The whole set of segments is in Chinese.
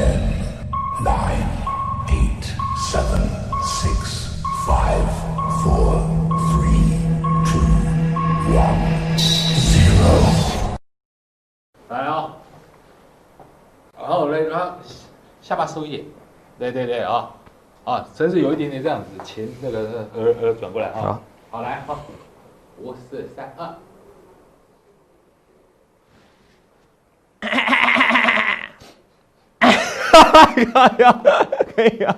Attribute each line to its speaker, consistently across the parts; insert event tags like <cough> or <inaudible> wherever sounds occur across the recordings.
Speaker 1: Ten, nine, eight, seven, six, five, four, three, two, one, zero.
Speaker 2: 来啊，然后嘞，然后下巴收一点，对对对啊，啊，真是有一点点这样子，前那个耳耳转过来啊，好，好来好，五四三二。可以啊，可以啊。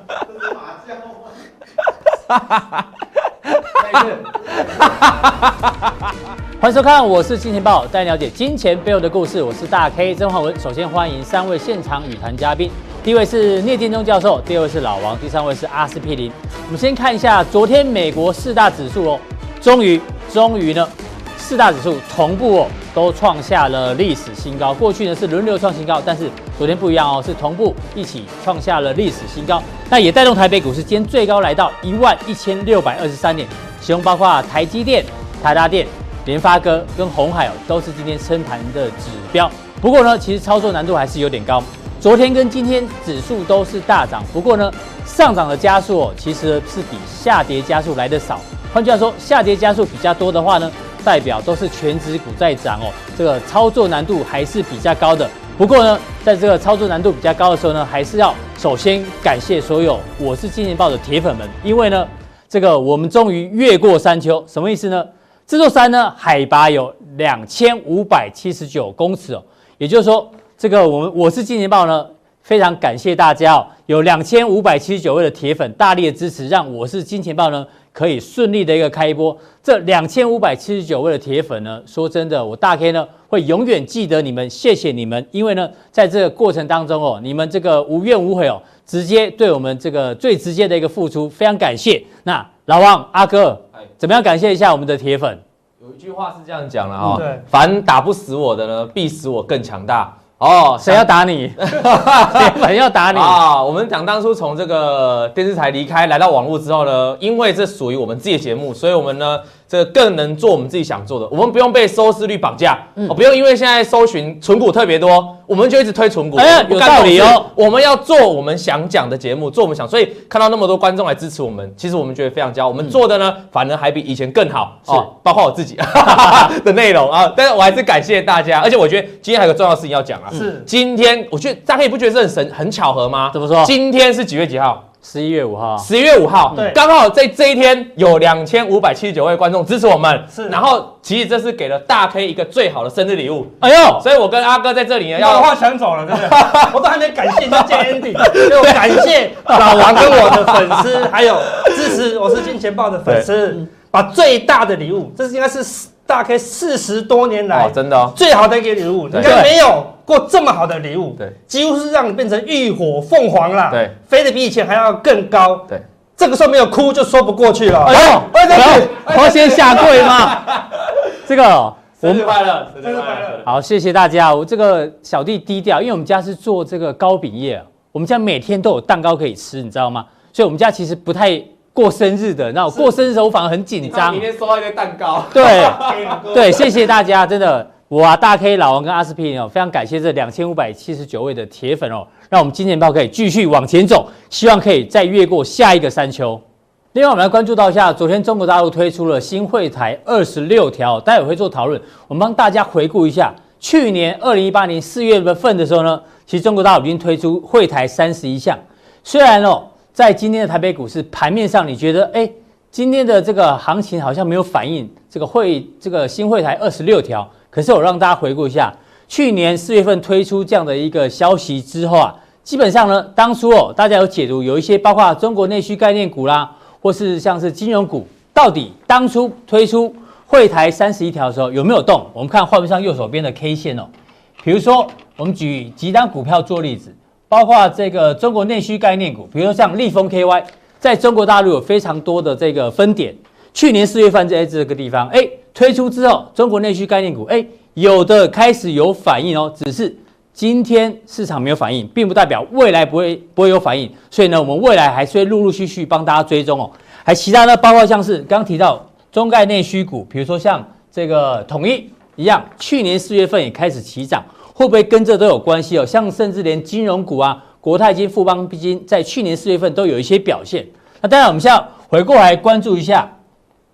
Speaker 2: 欢迎收看，我是金钱豹，带你了解金钱背后的故事。我是大 K 曾焕文。首先欢迎三位现场语谈嘉宾，第一位是聂建中教授，第二位是老王，第三位是阿司匹林。我们先看一下昨天美国四大指数哦，终于，终于呢，四大指数同步哦。都创下了历史新高。过去呢是轮流创新高，但是昨天不一样哦，是同步一起创下了历史新高。那也带动台北股市今天最高来到一万一千六百二十三点，其中包括台积电、台达电、联发科跟鸿海哦，都是今天升盘的指标。不过呢，其实操作难度还是有点高。昨天跟今天指数都是大涨，不过呢，上涨的加速哦，其实是比下跌加速来得少。换句话说，下跌加速比较多的话呢，代表都是全值股在涨哦，这个操作难度还是比较高的。不过呢，在这个操作难度比较高的时候呢，还是要首先感谢所有我是金钱豹的铁粉们，因为呢，这个我们终于越过山丘，什么意思呢？这座山呢，海拔有两千五百七十九公尺哦，也就是说，这个我们我是金钱豹呢，非常感谢大家哦，有两千五百七十九位的铁粉大力的支持，让我是金钱豹呢。可以顺利的一个开一波，这两千五百七十九位的铁粉呢，说真的，我大 K 呢会永远记得你们，谢谢你们，因为呢，在这个过程当中哦，你们这个无怨无悔哦，直接对我们这个最直接的一个付出，非常感谢。那老王阿哥，怎么样感谢一下我们的铁粉？
Speaker 3: 有一句话是这样讲的啊，对，凡打不死我的呢，必使我更强大。哦，
Speaker 2: 谁要打你？<laughs> 谁要打你
Speaker 3: 啊？我们讲当初从这个电视台离开，来到网络之后呢，因为这属于我们自己的节目，所以我们呢。这个更能做我们自己想做的，我们不用被收视率绑架，嗯、哦，不用因为现在搜寻存股特别多，我们就一直推存股。
Speaker 2: 有道理哦。
Speaker 3: 我们要做我们想讲的节目，做我们想，所以看到那么多观众来支持我们，其实我们觉得非常骄傲。我们做的呢，嗯、反而还比以前更好，是哦，包括我自己的内容啊。但是我还是感谢大家，而且我觉得今天还有个重要的事情要讲啊。是，今天我觉得大家也不觉得这很神很巧合吗？
Speaker 2: 怎么说？
Speaker 3: 今天是几月几号？
Speaker 2: 十一月五号，
Speaker 3: 十一月五号，对，刚好在这一天有两千五百七十九位观众支持我们，是，然后其实这是给了大 K 一个最好的生日礼物，哎呦，所以我跟阿哥在这里呢，
Speaker 4: 要把话抢走了，对不对？<laughs> 我都还没感谢他见 ending，就 <laughs> 感谢老王跟我的粉丝，还有支持我是金钱豹的粉丝，把最大的礼物，这是应该是大 K 四十多年来
Speaker 3: 真的哦
Speaker 4: 最好的一个礼物，应该没有。过这么好的礼物，对，几乎是让你变成浴火凤凰了，对，飞得比以前还要更高，对，这个时候没有哭就说不过去了。哎呦，
Speaker 2: 我要先下跪吗？<laughs> 这个
Speaker 3: 生日快乐，生日快乐！
Speaker 2: 好，谢谢大家。我这个小弟低调，因为我们家是做这个糕饼业，我们家每天都有蛋糕可以吃，你知道吗？所以我们家其实不太过生日的。那我过生日的时候我反而很紧张。
Speaker 3: 明天收到一堆蛋糕。
Speaker 2: 对，<laughs> 对，谢谢大家，真的。我啊，大 K 老王跟阿斯匹林哦，非常感谢这两千五百七十九位的铁粉哦，让我们金钱豹可以继续往前走，希望可以再越过下一个山丘。另外，我们来关注到一下，昨天中国大陆推出了新会台二十六条，待会会做讨论。我们帮大家回顾一下，去年二零一八年四月份的时候呢，其实中国大陆已经推出会台三十一项。虽然哦，在今天的台北股市盘面上，你觉得哎，今天的这个行情好像没有反映这个会这个新会台二十六条。可是我让大家回顾一下，去年四月份推出这样的一个消息之后啊，基本上呢，当初哦，大家有解读有一些包括中国内需概念股啦，或是像是金融股，到底当初推出会台三十一条的时候有没有动？我们看画面上右手边的 K 线哦，比如说我们举几档股票做例子，包括这个中国内需概念股，比如说像利丰 KY，在中国大陆有非常多的这个分点，去年四月份在这个地方，哎。推出之后，中国内需概念股，哎，有的开始有反应哦，只是今天市场没有反应，并不代表未来不会不会有反应。所以呢，我们未来还是会陆陆续续帮大家追踪哦。还其他的，包括像是刚刚提到中概内需股，比如说像这个统一一样，去年四月份也开始起涨，会不会跟这都有关系哦？像甚至连金融股啊、国泰金、富邦金在去年四月份都有一些表现。那当然，我们现在回过来关注一下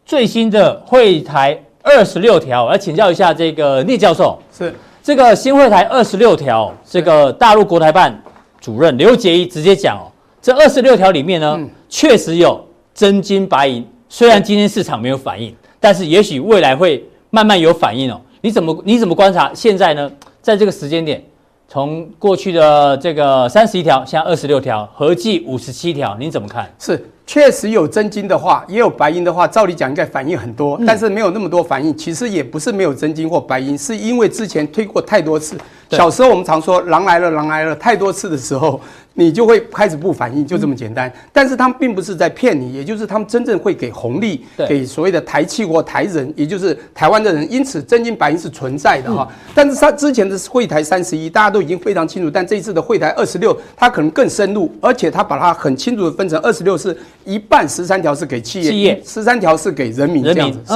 Speaker 2: 最新的会台二十六条，我来请教一下这个聂教授。
Speaker 5: 是
Speaker 2: 这个新会台二十六条，这个大陆国台办主任刘杰一直接讲哦，这二十六条里面呢，嗯、确实有真金白银。虽然今天市场没有反应，但是也许未来会慢慢有反应哦。你怎么你怎么观察现在呢？在这个时间点，从过去的这个三十一条，现在二十六条，合计五十七条，您怎么看？
Speaker 5: 是。确实有真金的话，也有白银的话，照理讲应该反应很多，但是没有那么多反应。其实也不是没有真金或白银，是因为之前推过太多次。小时候我们常说“狼来了，狼来了”，太多次的时候，你就会开始不反应，就这么简单。但是他们并不是在骗你，也就是他们真正会给红利，给所谓的台企或台人，也就是台湾的人。因此，真金白银是存在的哈。但是他之前的会台三十一，大家都已经非常清楚。但这一次的会台二十六，他可能更深入，而且他把它很清楚的分成二十六是。一半十三条是给企业，企业十三条是给人民，这样子是。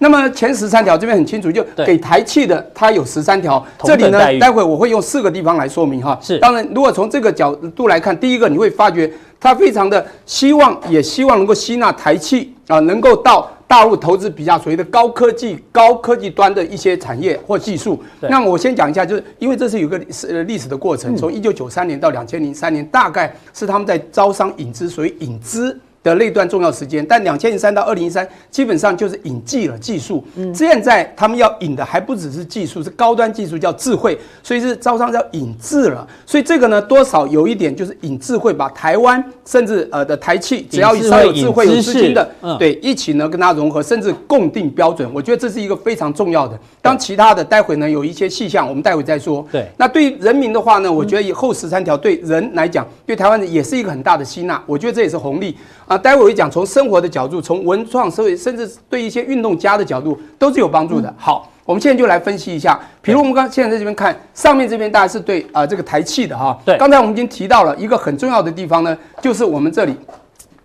Speaker 5: 那么前十三条这边很清楚，就给台企的，它有十三条。这里呢，待会我会用四个地方来说明哈。是，当然，如果从这个角度来看，第一个你会发觉，它非常的希望，也希望能够吸纳台企啊，能够到大陆投资比较所谓的高科技、高科技端的一些产业或技术。那么我先讲一下，就是因为这是有个是历史的过程，从一九九三年到两千零三年，大概是他们在招商引资，所以引资。的那段重要时间，但两千零三到二零一三基本上就是引技了技术。嗯，现在他们要引的还不只是技术，是高端技术叫智慧，所以是招商要引智了。所以这个呢，多少有一点就是引智慧，把台湾甚至呃的台企，只要稍有智慧有资金的，对，一起呢跟它融合，甚至共定标准。我觉得这是一个非常重要的。当其他的待会呢有一些细项，我们待会再说。对，那对于人民的话呢，我觉得以后十三条对人来讲，对台湾也是一个很大的吸纳。我觉得这也是红利。啊，待会我会讲，从生活的角度，从文创社会，甚至对一些运动家的角度，都是有帮助的。好，我们现在就来分析一下。比如我们刚现在在这边看，上面这边大家是对啊、呃、这个台气的哈。对。刚才我们已经提到了一个很重要的地方呢，就是我们这里，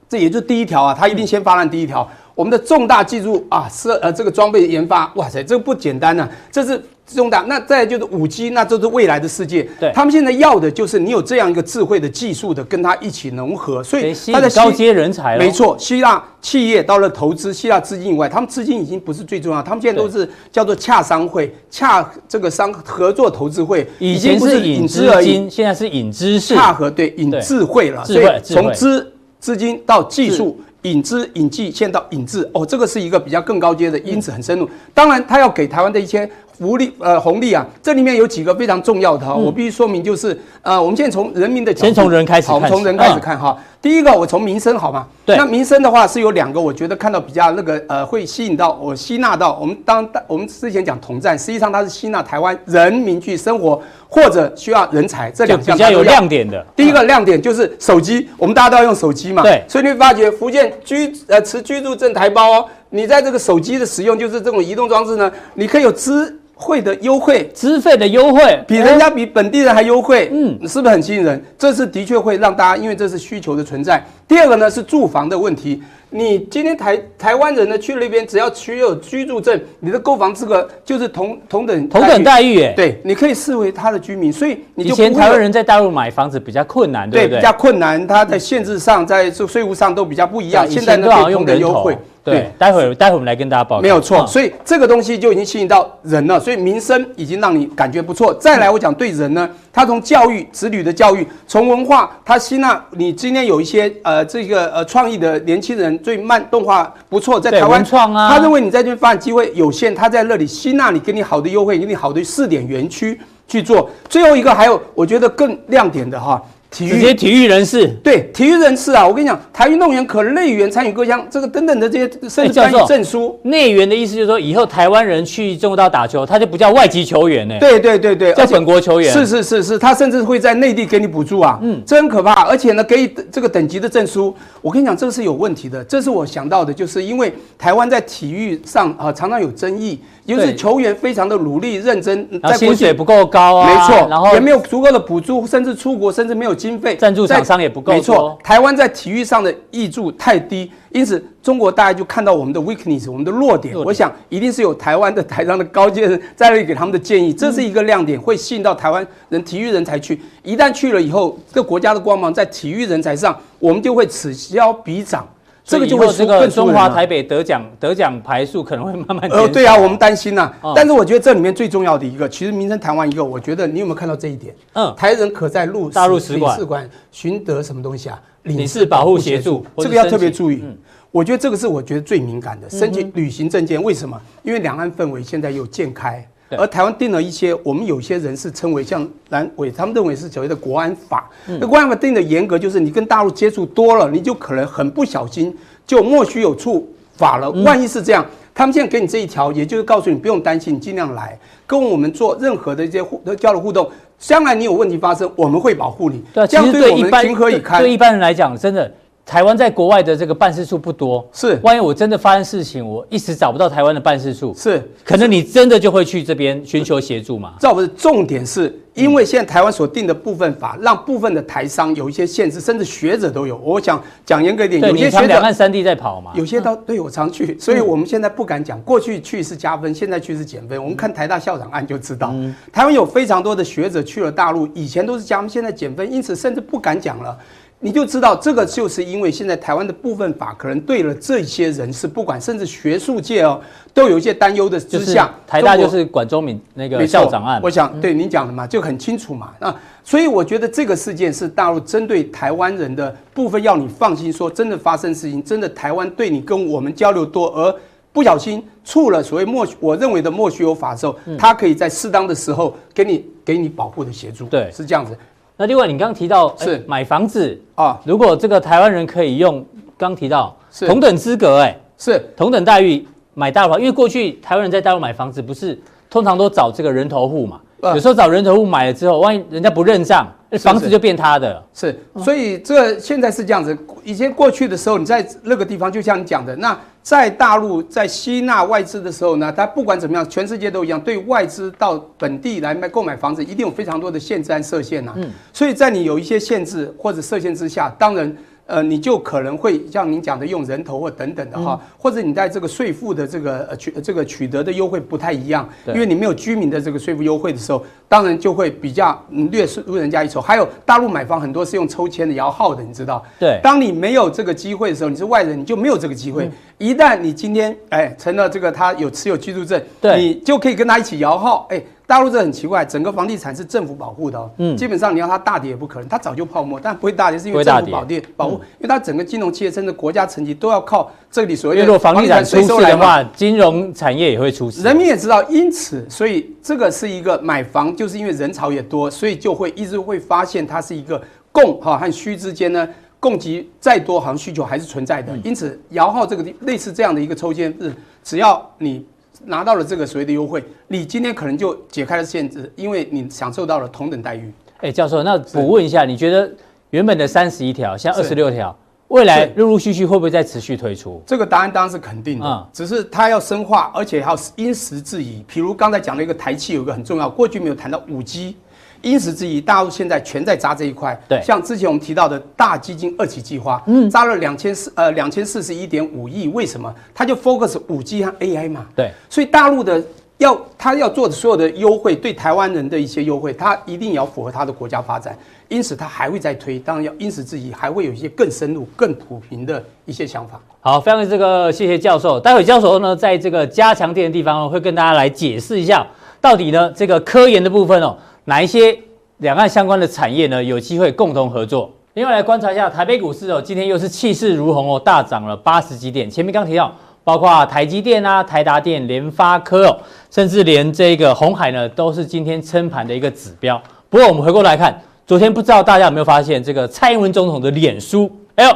Speaker 5: 这也就是第一条啊，它一定先发烂第一条。我们的重大技术啊，是呃这个装备研发，哇塞，这个不简单呐、啊，这是。重大，那再就是五 G，那这是未来的世界。对，他们现在要的就是你有这样一个智慧的技术的，跟它一起融合，所以它的
Speaker 2: 高阶人才。
Speaker 5: 没错，希腊企业到了投资，希腊资金以外，他们资金已经不是最重要，他们现在都是叫做洽商会，洽这个商合作投资会，
Speaker 2: 已经不是引资而已，现在是引知识，
Speaker 5: 洽合对引智慧了，所以从资资金到技术。引资引技，现在到引智哦，这个是一个比较更高阶的，因此很深入。当然，他要给台湾的一些福利呃红利啊，这里面有几个非常重要的哈，我必须说明就是呃，我们现在从人民的角度，
Speaker 2: 先从人开始，
Speaker 5: 好，从人开始看哈。第一个，我从民生好吗？对。那民生的话是有两个，我觉得看到比较那个呃，会吸引到我吸纳到我们当我们之前讲统战，实际上它是吸纳台湾人民去生活或者需要人才这两项比较
Speaker 2: 有亮点的。
Speaker 5: 第一个亮点就是手机，我们大家都要用手机嘛。对。所以你会发觉福建居呃持居住证台胞哦，你在这个手机的使用，就是这种移动装置呢，你可以有资费的优惠，
Speaker 2: 资费的优惠
Speaker 5: 比人家比本地人还优惠，嗯，是不是很吸引人？这是的确会让大家，因为这是需求的存在。第二个呢是住房的问题。你今天台台湾人呢去那边，只要持有居住证，你的购房资格就是同同等
Speaker 2: 同等待遇，哎，
Speaker 5: 对，你可以视为他的居民，所以你就以
Speaker 2: 前台湾人在大陆买房子比较困难，对不对？
Speaker 5: 对，比较困难，他在限制上，在这税务上都比较不一样。现在呢，可以同等优惠。
Speaker 2: 对，待会待会我们来跟大家报告。
Speaker 5: 没有错，所以这个东西就已经吸引到人了，所以民生已经让你感觉不错。再来，我讲对人呢，他从教育、子女的教育，从文化，他吸纳你今天有一些呃这个呃创意的年轻人，最慢动画不错，在台湾创啊，他认为你在这边发展机会有限，他在那里吸纳你，给你好的优惠，给你好的试点园区去做。最后一个还有我觉得更亮点的哈。体育
Speaker 2: 直接体育人士
Speaker 5: 对体育人士啊，我跟你讲，台运动员可内援参与各项这个等等的这些甚至参与证书。
Speaker 2: 内援的意思就是说，以后台湾人去中国大陆打球，他就不叫外籍球员呢。
Speaker 5: 对对对对，
Speaker 2: 叫本国球员。
Speaker 5: 是是是是，他甚至会在内地给你补助啊。嗯，这很可怕。而且呢，给予这个等级的证书，我跟你讲，这个是有问题的。这是我想到的，就是因为台湾在体育上啊常常有争议。就是球员非常的努力认真，
Speaker 2: 在薪水不够高啊，
Speaker 5: 没错，然后也没有足够的补助，甚至出国，甚至没有经费，
Speaker 2: 赞助厂商也不够
Speaker 5: 没错，台湾在体育上的挹注太低，因此中国大家就看到我们的 weakness，我们的弱点。
Speaker 2: 弱点
Speaker 5: 我想一定是有台湾的台上的高阶人在那里给他们的建议，这是一个亮点，会吸引到台湾人体育人才去。一旦去了以后，这个国家的光芒在体育人才上，我们就会此消彼长。这个就会
Speaker 2: 这个中华台北得奖得奖牌数可能会慢慢
Speaker 5: 呃，对啊，我们担心呐、啊。哦、但是我觉得这里面最重要的一个，其实名称谈完一个，我觉得你有没有看到这一点？嗯，台人可在陆
Speaker 2: 大陆使馆
Speaker 5: 使馆寻得什么东西啊？
Speaker 2: 领事保护协助，
Speaker 5: 这个要特别注意。嗯、我觉得这个是我觉得最敏感的，申请旅行证件。为什么？因为两岸氛围现在又渐开。而台湾定了一些，我们有些人是称为像蓝委，他们认为是所谓的国安法。那国安法定的严格，就是你跟大陆接触多了，你就可能很不小心就莫须有触法了。万一是这样，他们现在给你这一条，也就是告诉你不用担心，你尽量来跟我们做任何的一些互交流互动。将来你有问题发生，我们会保护你。
Speaker 2: 对，这样对我们情何以堪？对一般人来讲，真的。台湾在国外的这个办事处不多，
Speaker 5: 是。
Speaker 2: 万一我真的发生事情，我一时找不到台湾的办事处，
Speaker 5: 是。
Speaker 2: 可能你真的就会去这边寻求协助嘛？
Speaker 5: 这不是重点，是因为现在台湾所定的部分法，让部分的台商有一些限制，甚至学者都有。我想讲严格一点，有些学者
Speaker 2: 两岸三地在跑嘛，
Speaker 5: 有些都对我常去，所以我们现在不敢讲。过去去是加分，现在去是减分。我们看台大校长案就知道，台湾有非常多的学者去了大陆，以前都是加分，现在减分，因此甚至不敢讲了。你就知道这个就是因为现在台湾的部分法可能对了这些人士，不管甚至学术界哦，都有一些担忧的之下。
Speaker 2: 台大就是管中闵那个校长案，
Speaker 5: 我想对您讲的嘛，就很清楚嘛。那所以我觉得这个事件是大陆针对台湾人的部分，要你放心说，真的发生事情，真的台湾对你跟我们交流多，而不小心触了所谓莫我认为的莫须有法的时候，他可以在适当的时候给你给你保护的协助。
Speaker 2: 对，
Speaker 5: 是这样子。
Speaker 2: 那另外，你刚刚提到是。买房子啊，如果这个台湾人可以用刚提到同等资格，哎，是。同等待遇买大陆房，因为过去台湾人在大陆买房子不是通常都找这个人头户嘛，有时候找人头户买了之后，万一人家不认账。房子就变他的，
Speaker 5: 是，所以这现在是这样子。以前过去的时候，你在那个地方，就像你讲的，那在大陆在吸纳外资的时候呢，它不管怎么样，全世界都一样，对外资到本地来卖购买房子，一定有非常多的限制和设限呐。嗯，所以在你有一些限制或者设限之下，当然。呃，你就可能会像您讲的用人头或等等的哈，嗯、或者你在这个税负的这个呃取这个取得的优惠不太一样，因为你没有居民的这个税负优惠的时候，当然就会比较略输人家一筹。还有大陆买房很多是用抽签的摇号的，你知道？对。当你没有这个机会的时候，你是外人，你就没有这个机会。嗯、一旦你今天哎成了这个他有持有居住证，对，你就可以跟他一起摇号哎。大陆这很奇怪，整个房地产是政府保护的哦，嗯，基本上你要它大跌也不可能，它早就泡沫，但不会大跌是因为政府保跌保护，因为它整个金融企业甚至国家层级都要靠这里所谓的。如果
Speaker 2: 房地产出事的话，金融产业也会出事。
Speaker 5: 人民也知道，因此，所以这个是一个买房，就是因为人潮也多，所以就会一直会发现它是一个供哈和需之间呢，供给再多，好像需求还是存在的。因此，摇号这个地类似这样的一个抽签是，只要你。拿到了这个所谓的优惠，你今天可能就解开了限制，因为你享受到了同等待遇。
Speaker 2: 哎，教授，那补问一下，你觉得原本的三十一条，像二十六条，未来陆陆续续会不会再持续推出？
Speaker 5: 这个答案当然是肯定的，嗯，只是它要深化，而且还要因时制宜。比如刚才讲了一个台气，有一个很重要，过去没有谈到五 G。因时制宜，大陆现在全在扎这一块。对，像之前我们提到的大基金二期计划，嗯，扎了两千四呃两千四十一点五亿，为什么？它就 focus 五 G 和 AI 嘛。对，所以大陆的要他要做的所有的优惠，对台湾人的一些优惠，它一定要符合它的国家发展。因此，它还会再推，当然要因时制宜，还会有一些更深入、更普平的一些想法。
Speaker 2: 好，非常这个谢谢教授。待会教授呢，在这个加强店的地方会跟大家来解释一下，到底呢这个科研的部分哦。哪一些两岸相关的产业呢？有机会共同合作。另外来观察一下台北股市哦，今天又是气势如虹哦，大涨了八十几点。前面刚提到，包括台积电啊、台达电、联发科哦，甚至连这个鸿海呢，都是今天撑盘的一个指标。不过我们回过来看，昨天不知道大家有没有发现，这个蔡英文总统的脸书，哎呦，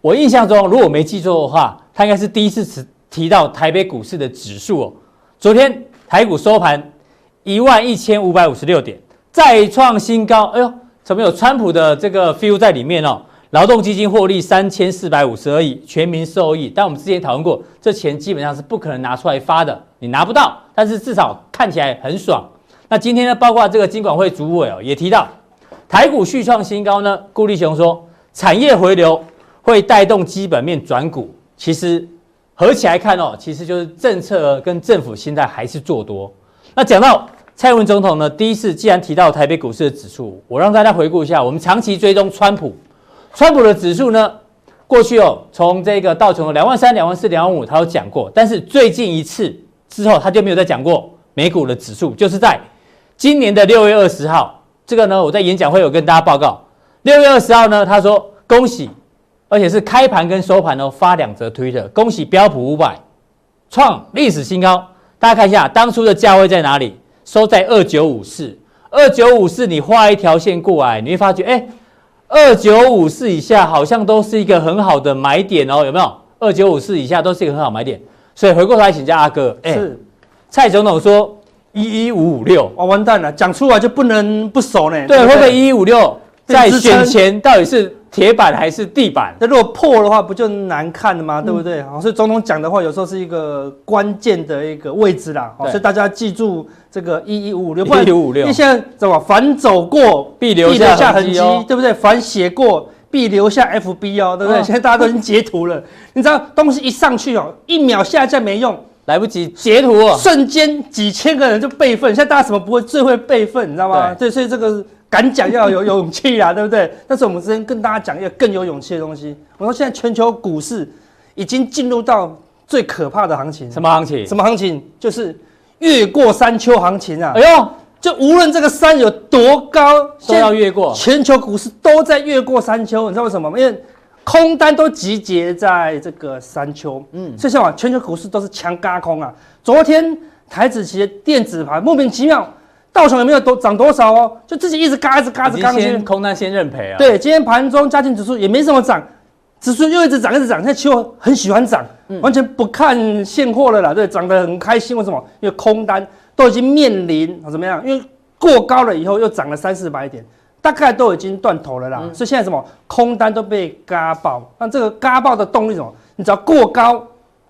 Speaker 2: 我印象中如果没记错的话，他应该是第一次提提到台北股市的指数哦。昨天台股收盘。一万一千五百五十六点，再创新高。哎呦，怎么有川普的这个 feel 在里面哦？劳动基金获利三千四百五十二亿，全民受益。但我们之前讨论过，这钱基本上是不可能拿出来发的，你拿不到。但是至少看起来很爽。那今天呢，包括这个金管会主委哦，也提到，台股续创新高呢？顾立雄说，产业回流会带动基本面转股。其实合起来看哦，其实就是政策跟政府现在还是做多。那讲到蔡英文总统呢，第一次既然提到台北股市的指数，我让大家回顾一下，我们长期追踪川普，川普的指数呢，过去哦，从这个道琼的两万三、两万四、两万五，他有讲过，但是最近一次之后，他就没有再讲过美股的指数，就是在今年的六月二十号，这个呢，我在演讲会有跟大家报告，六月二十号呢，他说恭喜，而且是开盘跟收盘哦发两则推特，恭喜标普五百创历史新高，大家看一下当初的价位在哪里，收在二九五四，二九五四，你画一条线过来，你会发觉，哎。二九五四以下好像都是一个很好的买点哦，有没有？二九五四以下都是一个很好买点，所以回过头来请教阿哥，哎，是蔡总统说一一五五六，
Speaker 4: 哇，完蛋了，讲出来就不能不熟呢。
Speaker 2: 对，会不会一一五六在选前到底是？铁板还是地板？
Speaker 4: 那如果破的话，不就难看了吗？对不对？好，所以总统讲的话，有时候是一个关键的一个位置啦。好，所以大家记住这个一一五五六，
Speaker 2: 一一五六。
Speaker 4: 因为现在怎么？反走过
Speaker 2: 必留下痕迹，
Speaker 4: 对不对？反写过必留下 FB 哦，对不对？现在大家都已经截图了。<laughs> 你知道东西一上去哦，一秒下架没用，
Speaker 2: 来不及截图，
Speaker 4: 瞬间几千个人就备份。现在大家什么不会？最会备份，你知道吗？对，所以这个。敢讲要有勇气啊，对不对？但是我们之前跟大家讲一个更有勇气的东西。我说现在全球股市已经进入到最可怕的行情。
Speaker 2: 什么行情？
Speaker 4: 什么行情？就是越过山丘行情啊！
Speaker 2: 哎呦，
Speaker 4: 就无论这个山有多高，
Speaker 2: 都要越过。
Speaker 4: 全球股市都在越过山丘，你知道为什么吗？因为空单都集结在这个山丘。嗯，所以像全球股市都是强嘎空啊。昨天台子期的电子盘莫名其妙。道琼有没有多涨多少哦？就自己一直嘎，一直嘎，一直嘎，
Speaker 2: 先空单先认赔啊。
Speaker 4: 对，今天盘中加权指数也没什么涨，指数又一直涨，一直涨。现在期货很喜欢涨，嗯、完全不看现货了啦。对，涨得很开心。为什么？因为空单都已经面临怎么样？因为过高了以后又涨了三四百点，大概都已经断头了啦。嗯、所以现在什么？空单都被嘎爆。那这个嘎爆的动力什么？你只要过高。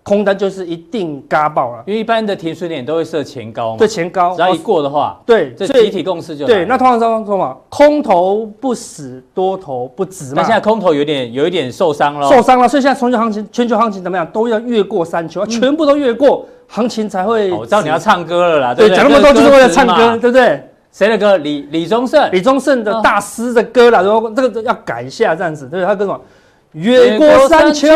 Speaker 4: 空单就是一定嘎爆了，
Speaker 2: 因为一般的停损点都会设前高嘛。
Speaker 4: 对，前高，
Speaker 2: 只要一过的话，
Speaker 4: 对，
Speaker 2: 这集体共识就
Speaker 4: 对。那通常说说嘛，空头不死，多头不止嘛。
Speaker 2: 那现在空头有点有一点受伤了，
Speaker 4: 受伤了。所以现在全球行情，全球行情怎么样？都要越过山丘，全部都越过，行情才会。
Speaker 2: 我知道你要唱歌了啦，对，
Speaker 4: 讲那么多就是为了唱歌，对不对？
Speaker 2: 谁的歌？李李宗盛，
Speaker 4: 李宗盛的大师的歌啦，说这个要改一下这样子，对？他跟什么？越过山丘。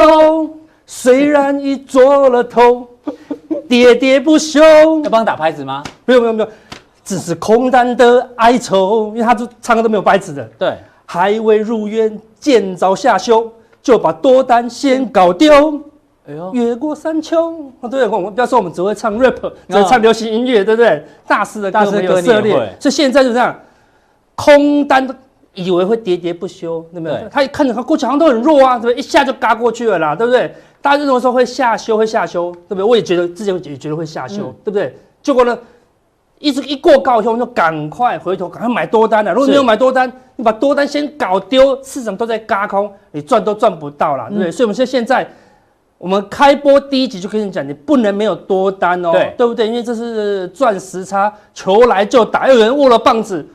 Speaker 4: 虽然已做了头，<laughs> 喋喋不休。
Speaker 2: 要帮他打拍子吗？
Speaker 4: 不用不用不用，只是空单的哀愁。因为他就唱歌都没有拍子的。
Speaker 2: 对，
Speaker 4: 还未入院见着下修，就把多单先搞丢。哎呦，越过山丘。哦，对，我们不要说我们只会唱 rap，只会唱流行音乐，对不对？大师的歌没有涉猎，所以现在就这样，空单的。以为会喋喋不休，对不对？对他一看着他过去好像都很弱啊，对不对？一下就嘎过去了啦，对不对？大家认为说会下修，会下修，对不对？我也觉得之前也觉得会下修，嗯、对不对？结果呢，一直一过高以后，就赶快回头，赶快买多单了。如果没有买多单，你把多单先搞丢，市场都在嘎空，你赚都赚不到了，对不对？嗯、所以我们现现在，我们开播第一集就跟你讲，你不能没有多单哦，对，对不对？因为这是赚时差，球来就打，又有人握了棒子。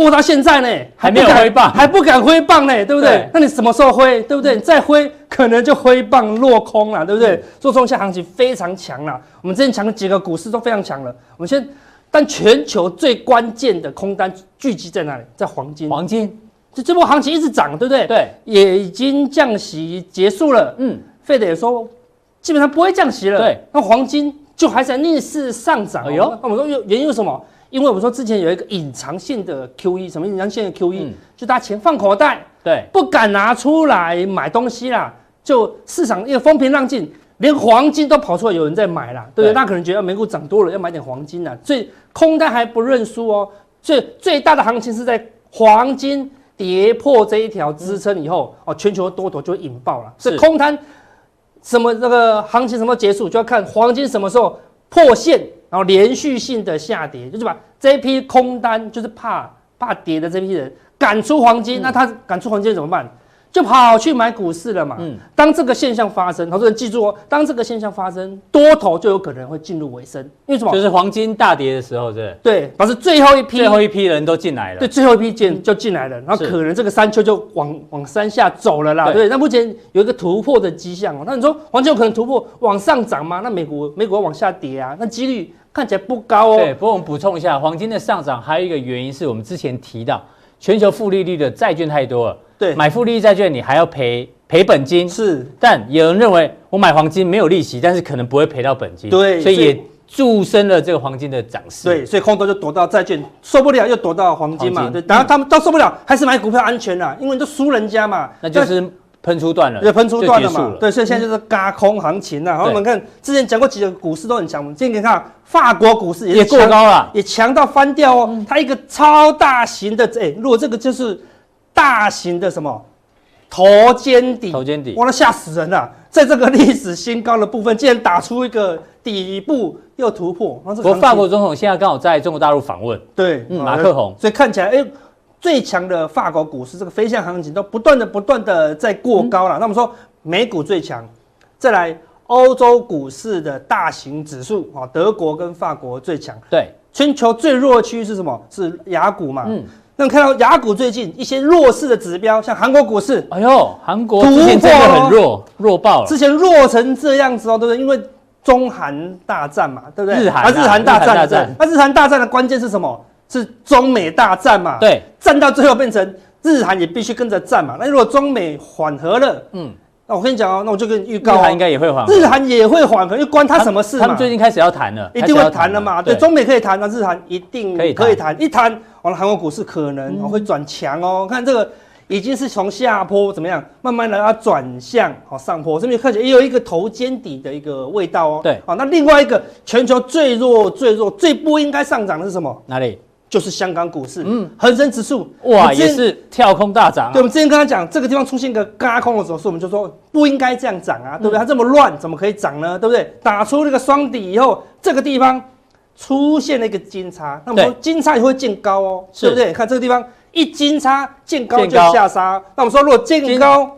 Speaker 4: 握到现在呢，还没有挥棒，还不敢挥棒呢，对不对？对，那你什么时候挥，对不对？你再挥，可能就挥棒落空了，对不对？做中下行情非常强了，我们之前讲的几个股市都非常强了。我们先，但全球最关键的空单聚集在哪里？在黄金。
Speaker 2: 黄金，
Speaker 4: 就这波行情一直涨，对不对？
Speaker 2: 对，
Speaker 4: 也已经降息结束了。嗯，费德也说，基本上不会降息了。
Speaker 2: 对，
Speaker 4: 那黄金就还在逆势上涨。哎呦，那我们说原因为什么？因为我们说之前有一个隐藏性的 QE，什么隐藏性的 QE？、嗯、就大家钱放口袋，
Speaker 2: 对，
Speaker 4: 不敢拿出来买东西啦。就市场因为风平浪静，连黄金都跑出来，有人在买啦，对不对？那对可能觉得美股涨多了，要买点黄金啦。所以空单还不认输哦。所以最大的行情是在黄金跌破这一条支撑以后，哦，全球多头就会引爆了。所以空单什么这个行情什么结束，就要看黄金什么时候破线。然后连续性的下跌，就是把这批空单，就是怕怕跌的这批人赶出黄金。嗯、那他赶出黄金怎么办？就跑去买股市了嘛。嗯，当这个现象发生，投资人记住哦，当这个现象发生，多头就有可能会进入尾声。因为什么？
Speaker 2: 就是黄金大跌的时候，对。
Speaker 4: 对，表示最后一批，
Speaker 2: 最后一批人都进来了。
Speaker 4: 对，最后一批进就进来了，然后可能这个山丘就往往山下走了啦。对，对，那目前有一个突破的迹象哦。那你说黄金有可能突破往上涨吗？那美股美股要往下跌啊？那几率看起来不高哦。
Speaker 2: 对，不过我们补充一下，黄金的上涨还有一个原因是我们之前提到，全球负利率的债券太多了。
Speaker 4: 对，
Speaker 2: 买负利率债券你还要赔赔本金，
Speaker 4: 是。
Speaker 2: 但有人认为我买黄金没有利息，但是可能不会赔到本金，
Speaker 4: 对，
Speaker 2: 所以也助升了这个黄金的涨势。
Speaker 4: 对，所以空头就躲到债券，受不了又躲到黄金嘛。金对，然后他们都受不了，还是买股票安全啦，因为你都输人家嘛。
Speaker 2: 那就是喷出断了，
Speaker 4: 就喷出断了嘛。对，所以现在就是轧空行情啦。然后我们看之前讲过几个股市都很强，我们今天看法国股市也
Speaker 2: 过高了，
Speaker 4: 也强到翻掉哦。它一个超大型的，哎，如果这个就是大型的什么？头肩底，
Speaker 2: 头肩底，
Speaker 4: 哇，那吓死人了！在这个历史新高的部分，竟然打出一个底部又突破。不
Speaker 2: 过，法国总统现在刚好在中国大陆访问，
Speaker 4: 对，
Speaker 2: 嗯，马克宏，
Speaker 4: 所以看起来，哎，最强的法国股市这个飞向行情都不断的、不断的在过高了。那我们说美股最强，再来欧洲股市的大型指数啊，德国跟法国最强。
Speaker 2: 对，
Speaker 4: 全球最弱的区域是什么？是雅股嘛？嗯。那看到雅股最近一些弱势的指标，像韩国股市，
Speaker 2: 哎呦，韩国之前真的很弱，弱爆了。
Speaker 4: 之前弱成这样子哦，对不对？因为中韩大战嘛，对不对？
Speaker 2: 日韩啊，
Speaker 4: 日韩大战，对。那日韩大战的关键是什么？是中美大战嘛？
Speaker 2: 对，
Speaker 4: 战到最后变成日韩也必须跟着战嘛。那如果中美缓和了，嗯。那我跟你讲哦，那我就跟你预告，日
Speaker 2: 韩应该也会缓和，
Speaker 4: 日韩也会缓和，因为关他什么事嘛？
Speaker 2: 他们最近开始要谈了，
Speaker 4: 一定会谈了嘛？对，中美可以谈，那日韩一定可以谈。一谈完了，韩国股市可能会转强哦。看这个已经是从下坡怎么样，慢慢的要转向好上坡，这边看起来也有一个头肩底的一个味道哦。
Speaker 2: 对，
Speaker 4: 好，那另外一个全球最弱、最弱、最不应该上涨的是什么？
Speaker 2: 哪里？
Speaker 4: 就是香港股市，嗯，恒生指数
Speaker 2: 哇也是跳空大涨。
Speaker 4: 对，我们之前跟他讲，这个地方出现一个嘎空的时候，我们就说不应该这样涨啊，对不对？它这么乱，怎么可以涨呢？对不对？打出那个双底以后，这个地方出现了一个金叉，那我们说金叉也会见高哦，对不对？看这个地方一金叉见高就下杀，那我们说如果见高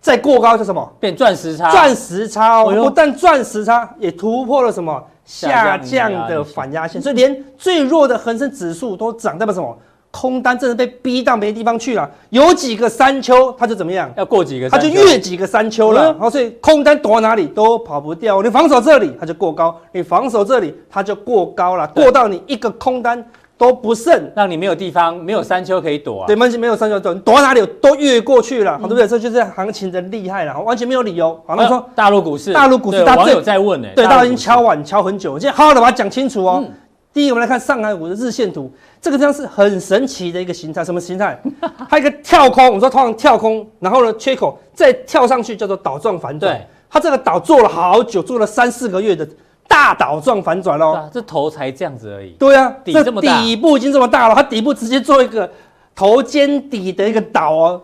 Speaker 4: 再过高，是什么？
Speaker 2: 变钻石叉，
Speaker 4: 钻石叉哦，不但钻石叉也突破了什么？下降的反压线，所以连最弱的恒生指数都涨，代表什么？空单真的被逼到没地方去了。有几个山丘，它就怎么样？
Speaker 2: 要过几个，
Speaker 4: 它就越几个山丘了。然后所以空单躲哪里都跑不掉。你防守这里，它就过高；你防守这里，它就过高了，过到你一个空单。都不剩，
Speaker 2: 让你没有地方，没有山丘可以躲啊。
Speaker 4: 对，完全没有山丘躲，躲到哪里都越过去了，对不对？这就是行情的厉害了，完全没有理由。好，那说
Speaker 2: 大陆股市，
Speaker 4: 大陆股市，大家
Speaker 2: 网友在问呢，
Speaker 4: 对，大家已经敲碗敲很久，我今天好好的把它讲清楚哦。嗯、第一，我们来看上海股的日线图，这个地方是很神奇的一个形态，什么形态？<laughs> 它一个跳空，我们说通常跳空，然后呢缺口再跳上去，叫做倒状反转。对，它这个岛做了好久，做了三四个月的。大倒状反转喽，
Speaker 2: 这头才这样子而已。
Speaker 4: 对啊，底这么大，底部已经这么大了，它底部直接做一个头肩底的一个岛哦，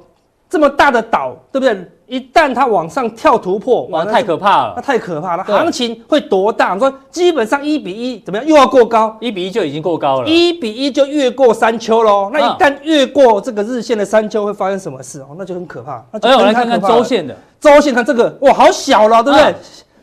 Speaker 4: 这么大的岛，对不对？一旦它往上跳突破，
Speaker 2: 哇，太可怕了，
Speaker 4: 那太可怕了。行情会多大？我说基本上一比一怎么样？又要过高，
Speaker 2: 一比一就已经过高了，
Speaker 4: 一比一就越过山丘喽。那一旦越过这个日线的山丘，会发生什么事哦？那就很可怕。
Speaker 2: 那，我来看看周线的，
Speaker 4: 周线看这个，哇，好小了，对不对？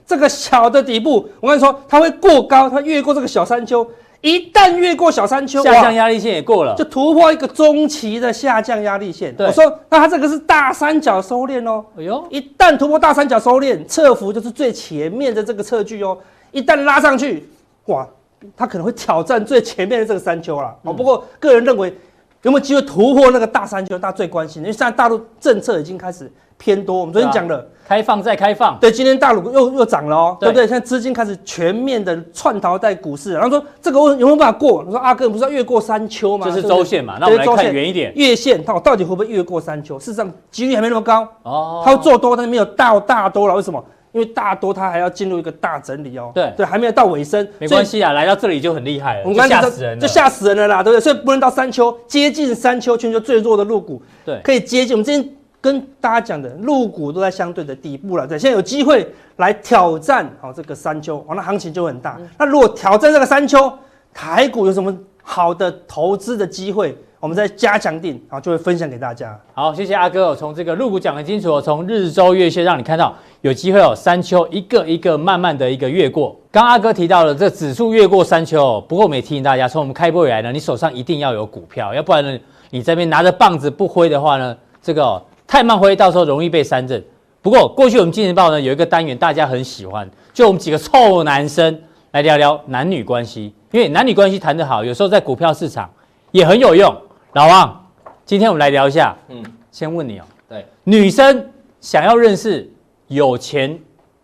Speaker 4: 这个小的底部，我跟你说，它会过高，它越过这个小山丘，一旦越过小山丘，
Speaker 2: 下降压力线也过了，
Speaker 4: 就突破一个中期的下降压力线。我说，那它这个是大三角收敛哦。哎呦，一旦突破大三角收敛，侧幅就是最前面的这个测距哦。一旦拉上去，哇，它可能会挑战最前面的这个山丘了。哦、嗯，不过个人认为有没有机会突破那个大山丘，大家最关心，因为现在大陆政策已经开始。偏多，我们昨天讲了，
Speaker 2: 开放再开放，
Speaker 4: 对，今天大陆又又涨了哦，对不对？现在资金开始全面的窜逃在股市，然后说这个有没有办法过？我说阿哥不是要越过山丘吗？
Speaker 2: 这是周线嘛，那我们来看远一点，
Speaker 4: 月线它到底会不会越过山丘？事实上几率还没那么高哦，它会做多，但是没有到大多了，为什么？因为大多它还要进入一个大整理哦，
Speaker 2: 对
Speaker 4: 对，还没有到尾声，
Speaker 2: 没关系啊，来到这里就很厉害了，我们吓死人了，
Speaker 4: 就吓死人了啦，对不对？所以不能到山丘，接近山丘，全球最弱的陆股，
Speaker 2: 对，
Speaker 4: 可以接近我们今天。跟大家讲的，陆股都在相对的底部了，对，现在有机会来挑战好这个山丘，哦，那行情就很大。那如果挑战这个山丘，台股有什么好的投资的机会？我们再加强錠，然后就会分享给大家。
Speaker 2: 好，谢谢阿哥，从这个入股讲得清楚，从日周月线让你看到有机会哦山丘一个一个慢慢的一个越过。刚阿哥提到了这指数越过山丘，不过我们也提醒大家，从我们开播以来呢，你手上一定要有股票，要不然呢，你这边拿着棒子不挥的话呢，这个、太慢挥，到时候容易被三振。不过过去我们金钱豹呢有一个单元大家很喜欢，就我们几个臭男生来聊聊男女关系。因为男女关系谈得好，有时候在股票市场也很有用。老王，今天我们来聊一下。嗯，先问你哦，
Speaker 3: 对，
Speaker 2: 女生想要认识有钱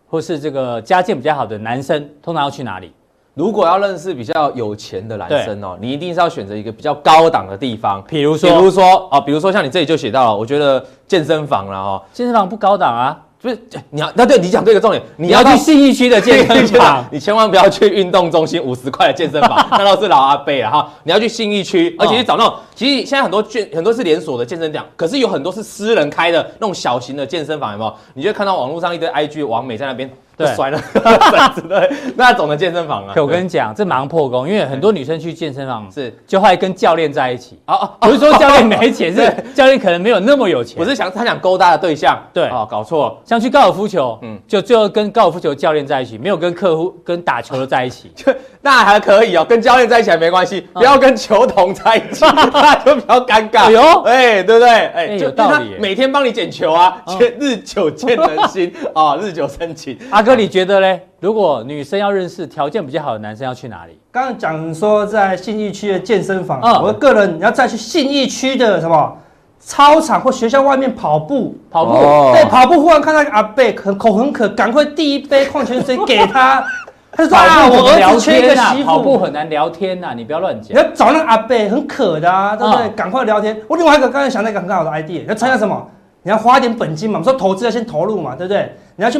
Speaker 2: 或是这个家境比较好的男生，通常要去哪里？
Speaker 3: 如果要认识比较有钱的男生哦，你一定是要选择一个比较高档的地方，
Speaker 2: 比如说，
Speaker 3: 比如说哦，比如说像你这里就写到了，我觉得健身房了哦，
Speaker 2: 健身房不高档啊。
Speaker 3: 不是你要那对你讲对一个重点，
Speaker 2: 你要去信义区的健身房，<laughs>
Speaker 3: 你千万不要去运动中心五十块的健身房，<laughs> 那都是老阿伯了哈。你要去信义区，而且去找那种，其实现在很多健很多是连锁的健身店，可是有很多是私人开的那种小型的健身房，有没有？你就看到网络上一堆 IG 网美在那边。对，摔了，<laughs> 对，那种的健身房啊。
Speaker 2: 可我跟你讲，这马上破功，因为很多女生去健身房是就会跟教练在一起。哦哦，不是说 <laughs> 教练没钱，是教练可能没有那么有钱。
Speaker 3: 我是想他想勾搭的对象。
Speaker 2: 对，
Speaker 3: 哦，搞错。
Speaker 2: 像去高尔夫球，嗯，就最后跟高尔夫球教练在一起，没有跟客户跟打球的在一起。<laughs>
Speaker 3: 就那还可以哦，跟教练在一起还没关系，不要跟球童在一起，那就比较尴尬。哟，哎，对不对？哎，
Speaker 2: 有道理。
Speaker 3: 每天帮你捡球啊，日久见人心啊，日久生情。
Speaker 2: 阿哥，你觉得嘞？如果女生要认识条件比较好的男生，要去哪里？
Speaker 4: 刚刚讲说在信义区的健身房，我个人你要再去信义区的什么操场或学校外面跑步，
Speaker 2: 跑步，
Speaker 4: 对，跑步忽然看到阿伯很口很渴，赶快递一杯矿泉水给他。他说啊，我儿子缺一个媳妇。
Speaker 2: 跑步很难聊天呐，你不要乱讲。
Speaker 4: 你要找那个阿伯很渴的啊，对不对？赶快聊天。我另外一个刚才想到一个很好的 idea，要参加什么？你要花一点本金嘛，我们说投资要先投入嘛，对不对？你要去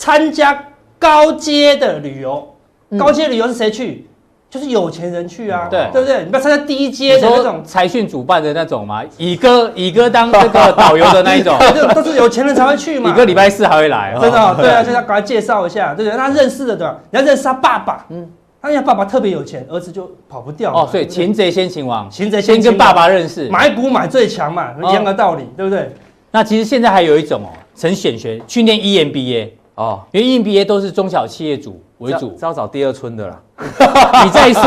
Speaker 4: 参加。高阶的旅游，高阶旅游是谁去？就是有钱人去啊，对对不对？你不要参加低阶的那种
Speaker 2: 财讯主办的那种嘛，乙哥乙哥当这个导游的那一种，<laughs>
Speaker 4: 都是有钱人才会去嘛。
Speaker 2: 乙哥礼拜四还会来，
Speaker 4: 真的，<laughs> 对啊，就要赶快介绍一下，对不对？他认识的对吧？你要认识他爸爸，嗯，他家爸爸特别有钱，儿子就跑不掉。
Speaker 2: 哦，所以擒贼先擒王，擒贼先跟爸爸认识，
Speaker 4: 买股买最强嘛，一样的道理，对不对？
Speaker 2: 那其实现在还有一种哦，陈显学去念 EMBA。哦，因为 EMBA 都是中小企业主为主，
Speaker 3: 是要找第二春的啦。<laughs>
Speaker 2: 你在说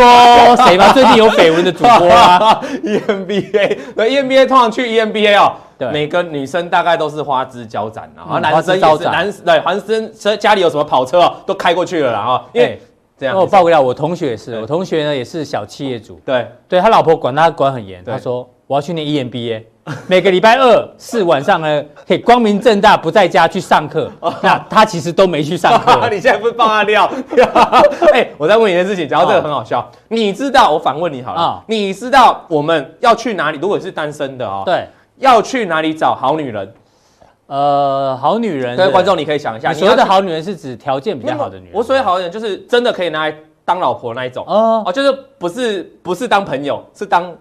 Speaker 2: 谁吗？最近有绯闻的主播啊？<laughs>
Speaker 3: EMBA，那 EMBA 通常去 EMBA 哦，对，每个女生大概都是花枝招展啊，然后男生也是男，对，男生家里有什么跑车哦，都开过去了啦啊。因为这样，
Speaker 2: 我报个料，我同学也是，我同学呢也是小企业主，对，对他老婆管他管很严，他说我要去念 EMBA。<laughs> 每个礼拜二四晚上呢，可以光明正大不在家去上课。那他其实都没去上课。<laughs>
Speaker 3: 你现在不是爆他料？<laughs> 哎，我再问你一件事情，讲到这个很好笑。你知道我反问你好了，你知道我们要去哪里？如果是单身的哦，
Speaker 2: 对，
Speaker 3: 要去哪里找好女人？
Speaker 2: 呃，好女人，
Speaker 3: 各位观众你可以想一下，
Speaker 2: 所谓的好女人是指条件比较好的女人。
Speaker 3: 我所谓好女人就是真的可以拿来当老婆那一种哦，就是不是不是当朋友，是当。